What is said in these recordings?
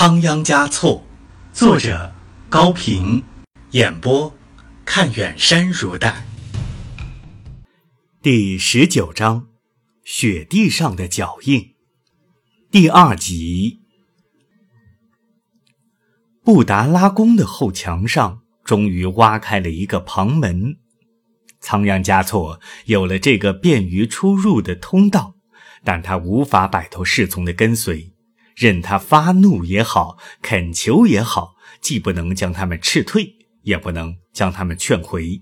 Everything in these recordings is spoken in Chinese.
仓央嘉措，作者高平，演播看远山如黛。第十九章：雪地上的脚印。第二集。布达拉宫的后墙上终于挖开了一个旁门，仓央嘉措有了这个便于出入的通道，但他无法摆脱侍从的跟随。任他发怒也好，恳求也好，既不能将他们斥退，也不能将他们劝回。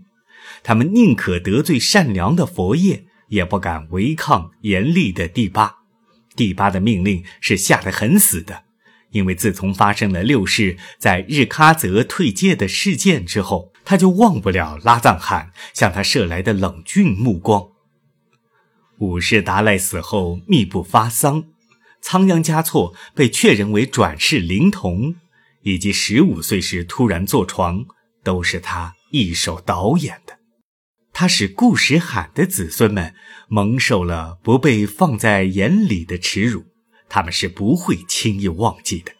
他们宁可得罪善良的佛爷，也不敢违抗严厉的第八。第八的命令是下得很死的，因为自从发生了六世在日喀则退戒的事件之后，他就忘不了拉藏汗向他射来的冷峻目光。五世达赖死后，密不发丧。仓央嘉措被确认为转世灵童，以及十五岁时突然坐床，都是他一手导演的。他使顾时罕的子孙们蒙受了不被放在眼里的耻辱，他们是不会轻易忘记的。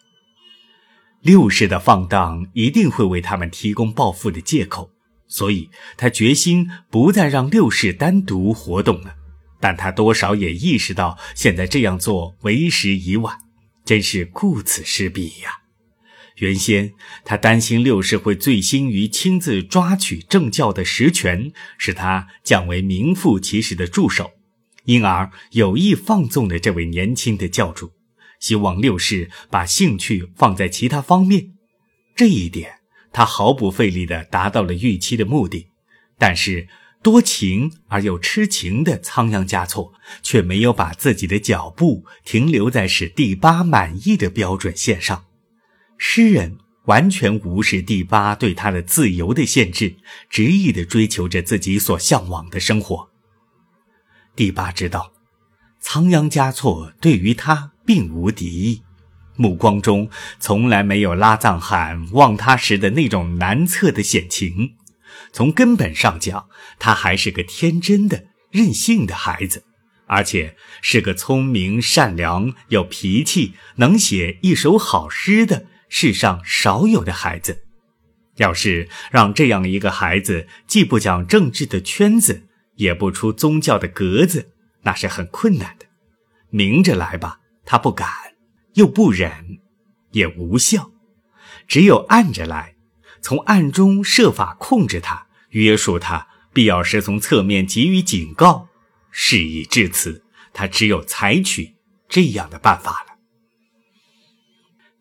六世的放荡一定会为他们提供报复的借口，所以他决心不再让六世单独活动了。但他多少也意识到，现在这样做为时已晚，真是顾此失彼呀。原先他担心六世会醉心于亲自抓取政教的实权，使他降为名副其实的助手，因而有意放纵了这位年轻的教主，希望六世把兴趣放在其他方面。这一点，他毫不费力地达到了预期的目的，但是。多情而又痴情的仓央嘉措，却没有把自己的脚步停留在使第八满意的标准线上。诗人完全无视第八对他的自由的限制，执意地追求着自己所向往的生活。第八知道，仓央嘉措对于他并无敌意，目光中从来没有拉藏汗望他时的那种难测的险情。从根本上讲，他还是个天真的、任性的孩子，而且是个聪明、善良、有脾气、能写一首好诗的世上少有的孩子。要是让这样一个孩子既不讲政治的圈子，也不出宗教的格子，那是很困难的。明着来吧，他不敢，又不忍，也无效；只有暗着来。从暗中设法控制他、约束他，必要时从侧面给予警告。事已至此，他只有采取这样的办法了。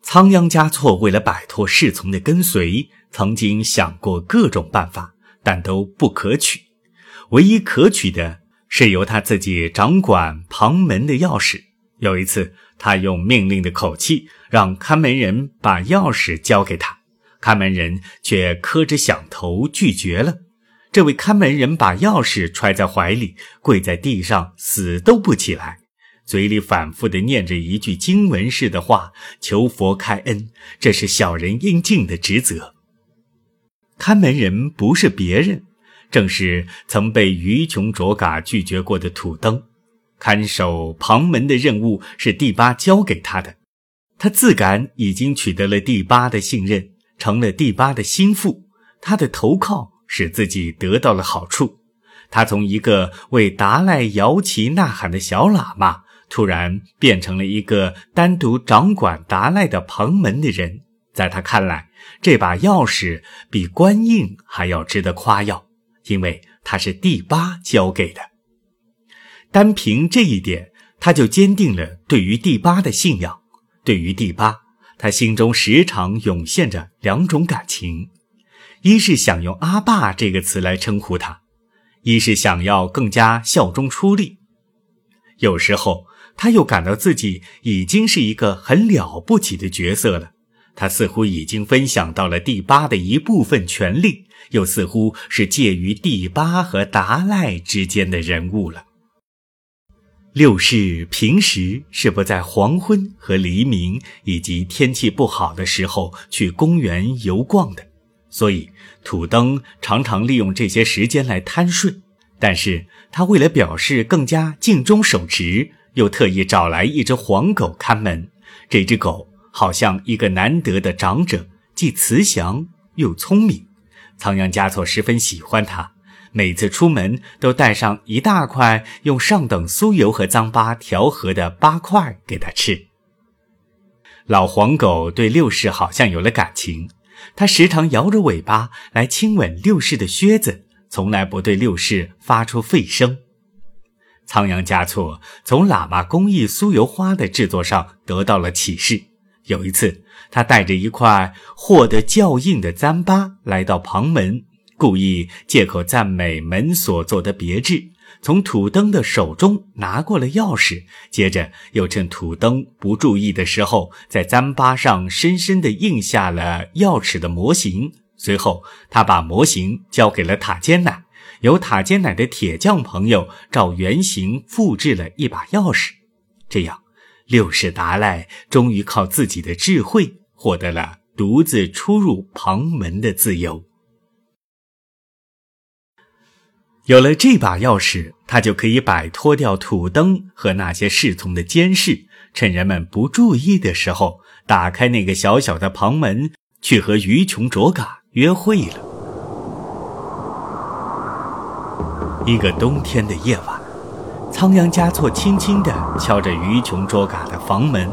仓央嘉措为了摆脱侍从的跟随，曾经想过各种办法，但都不可取。唯一可取的是由他自己掌管旁门的钥匙。有一次，他用命令的口气让看门人把钥匙交给他。看门人却磕着响头拒绝了。这位看门人把钥匙揣在怀里，跪在地上，死都不起来，嘴里反复地念着一句经文似的话，求佛开恩。这是小人应尽的职责。看门人不是别人，正是曾被于琼卓嘎拒绝过的土登。看守旁门的任务是第八交给他的，他自感已经取得了第八的信任。成了第八的心腹，他的投靠使自己得到了好处。他从一个为达赖摇旗呐喊的小喇嘛，突然变成了一个单独掌管达赖的旁门的人。在他看来，这把钥匙比官印还要值得夸耀，因为他是第八交给的。单凭这一点，他就坚定了对于第八的信仰，对于第八。他心中时常涌现着两种感情：一是想用“阿爸”这个词来称呼他，一是想要更加效忠出力。有时候，他又感到自己已经是一个很了不起的角色了。他似乎已经分享到了第八的一部分权力，又似乎是介于第八和达赖之间的人物了。六世平时是不在黄昏和黎明以及天气不好的时候去公园游逛的，所以土登常常利用这些时间来贪睡。但是他为了表示更加尽忠守职，又特意找来一只黄狗看门。这只狗好像一个难得的长者，既慈祥又聪明。仓央嘉措十分喜欢它，每次出门都带上一大块用上等酥油和糌粑调和的八块给它吃。老黄狗对六世好像有了感情，他时常摇着尾巴来亲吻六世的靴子，从来不对六世发出吠声。仓央嘉措从喇嘛工艺酥油花的制作上得到了启示。有一次，他带着一块获得较硬的糌粑来到旁门，故意借口赞美门所做的别致。从土登的手中拿过了钥匙，接着又趁土登不注意的时候，在糌粑上深深地印下了钥匙的模型。随后，他把模型交给了塔尖奶，由塔尖奶的铁匠朋友照原型复制了一把钥匙。这样，六世达赖终于靠自己的智慧获得了独自出入旁门的自由。有了这把钥匙，他就可以摆脱掉土灯和那些侍从的监视，趁人们不注意的时候，打开那个小小的旁门，去和于琼卓嘎约会了。一个冬天的夜晚，仓央嘉措轻轻地敲着于琼卓嘎的房门，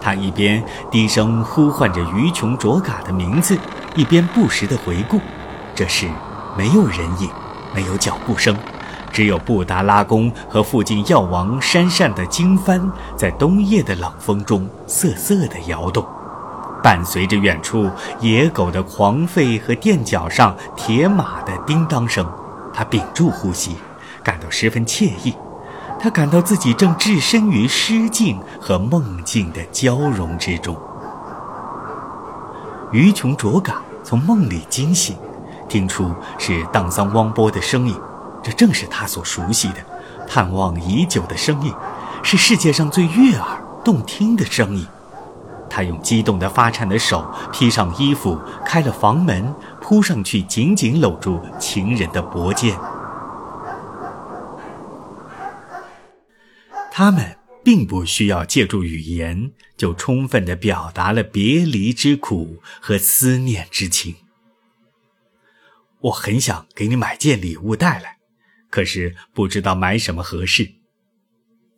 他一边低声呼唤着于琼卓嘎的名字，一边不时地回顾。这时，没有人影。没有脚步声，只有布达拉宫和附近药王山上的经幡在冬夜的冷风中瑟瑟地摇动，伴随着远处野狗的狂吠和垫脚上铁马的叮当声，他屏住呼吸，感到十分惬意。他感到自己正置身于诗境和梦境的交融之中。于琼卓嘎从梦里惊醒。听出是荡桑汪波的声音，这正是他所熟悉的、盼望已久的声音，是世界上最悦耳动听的声音。他用激动的发颤的手披上衣服，开了房门，扑上去，紧紧搂住情人的脖肩。他们并不需要借助语言，就充分地表达了别离之苦和思念之情。我很想给你买件礼物带来，可是不知道买什么合适。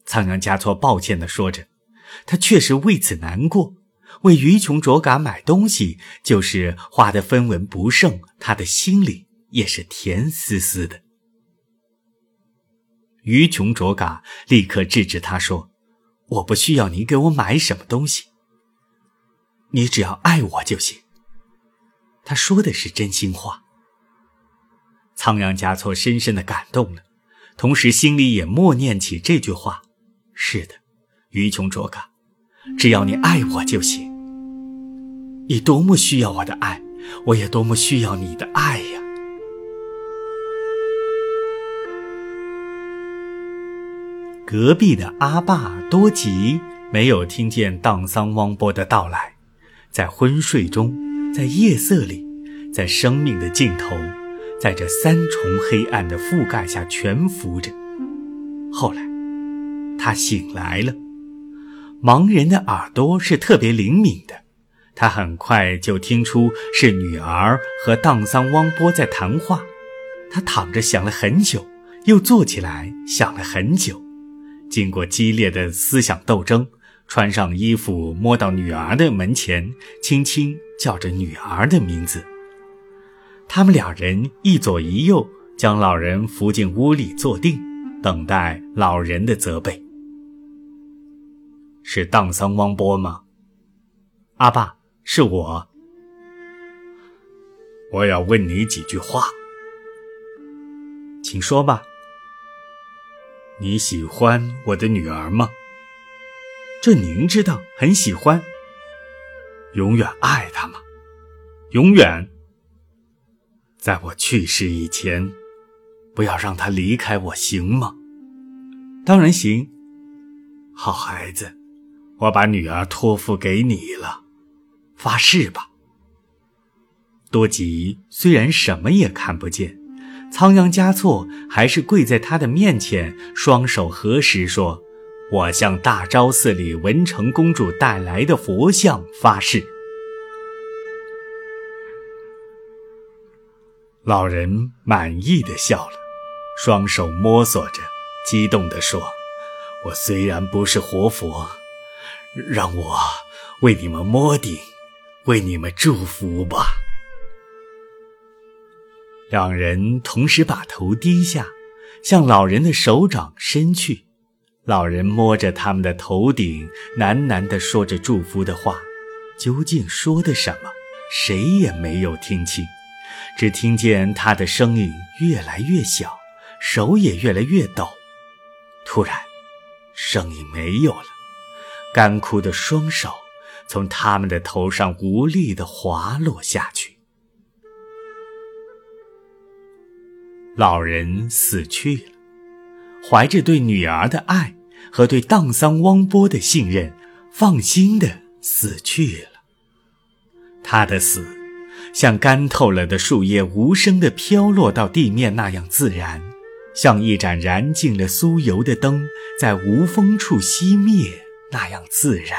仓央嘉措抱歉地说着，他确实为此难过。为于琼卓嘎买东西，就是花的分文不剩，他的心里也是甜丝丝的。于琼卓嘎立刻制止他说：“我不需要你给我买什么东西，你只要爱我就行。”他说的是真心话。仓央嘉措深深的感动了，同时心里也默念起这句话：“是的，于琼卓嘎，只要你爱我就行。你多么需要我的爱，我也多么需要你的爱呀。”隔壁的阿爸多吉没有听见荡桑汪波的到来，在昏睡中，在夜色里，在生命的尽头。在这三重黑暗的覆盖下蜷伏着。后来，他醒来了。盲人的耳朵是特别灵敏的，他很快就听出是女儿和荡桑汪波在谈话。他躺着想了很久，又坐起来想了很久。经过激烈的思想斗争，穿上衣服，摸到女儿的门前，轻轻叫着女儿的名字。他们两人一左一右将老人扶进屋里坐定，等待老人的责备。是荡桑汪波吗？阿爸，是我。我要问你几句话，请说吧。你喜欢我的女儿吗？这您知道，很喜欢。永远爱她吗？永远。在我去世以前，不要让他离开我，行吗？当然行。好孩子，我把女儿托付给你了，发誓吧。多吉虽然什么也看不见，仓央嘉措还是跪在他的面前，双手合十说：“我向大昭寺里文成公主带来的佛像发誓。”老人满意的笑了，双手摸索着，激动地说：“我虽然不是活佛，让我为你们摸顶，为你们祝福吧。”两人同时把头低下，向老人的手掌伸去。老人摸着他们的头顶，喃喃地说着祝福的话，究竟说的什么，谁也没有听清，只听见他的声音越来越小，手也越来越抖。突然，声音没有了，干枯的双手从他们的头上无力地滑落下去。老人死去了，怀着对女儿的爱和对荡桑汪波的信任，放心的死去了。他的死，像干透了的树叶无声地飘落到地面那样自然，像一盏燃尽了酥油的灯在无风处熄灭那样自然。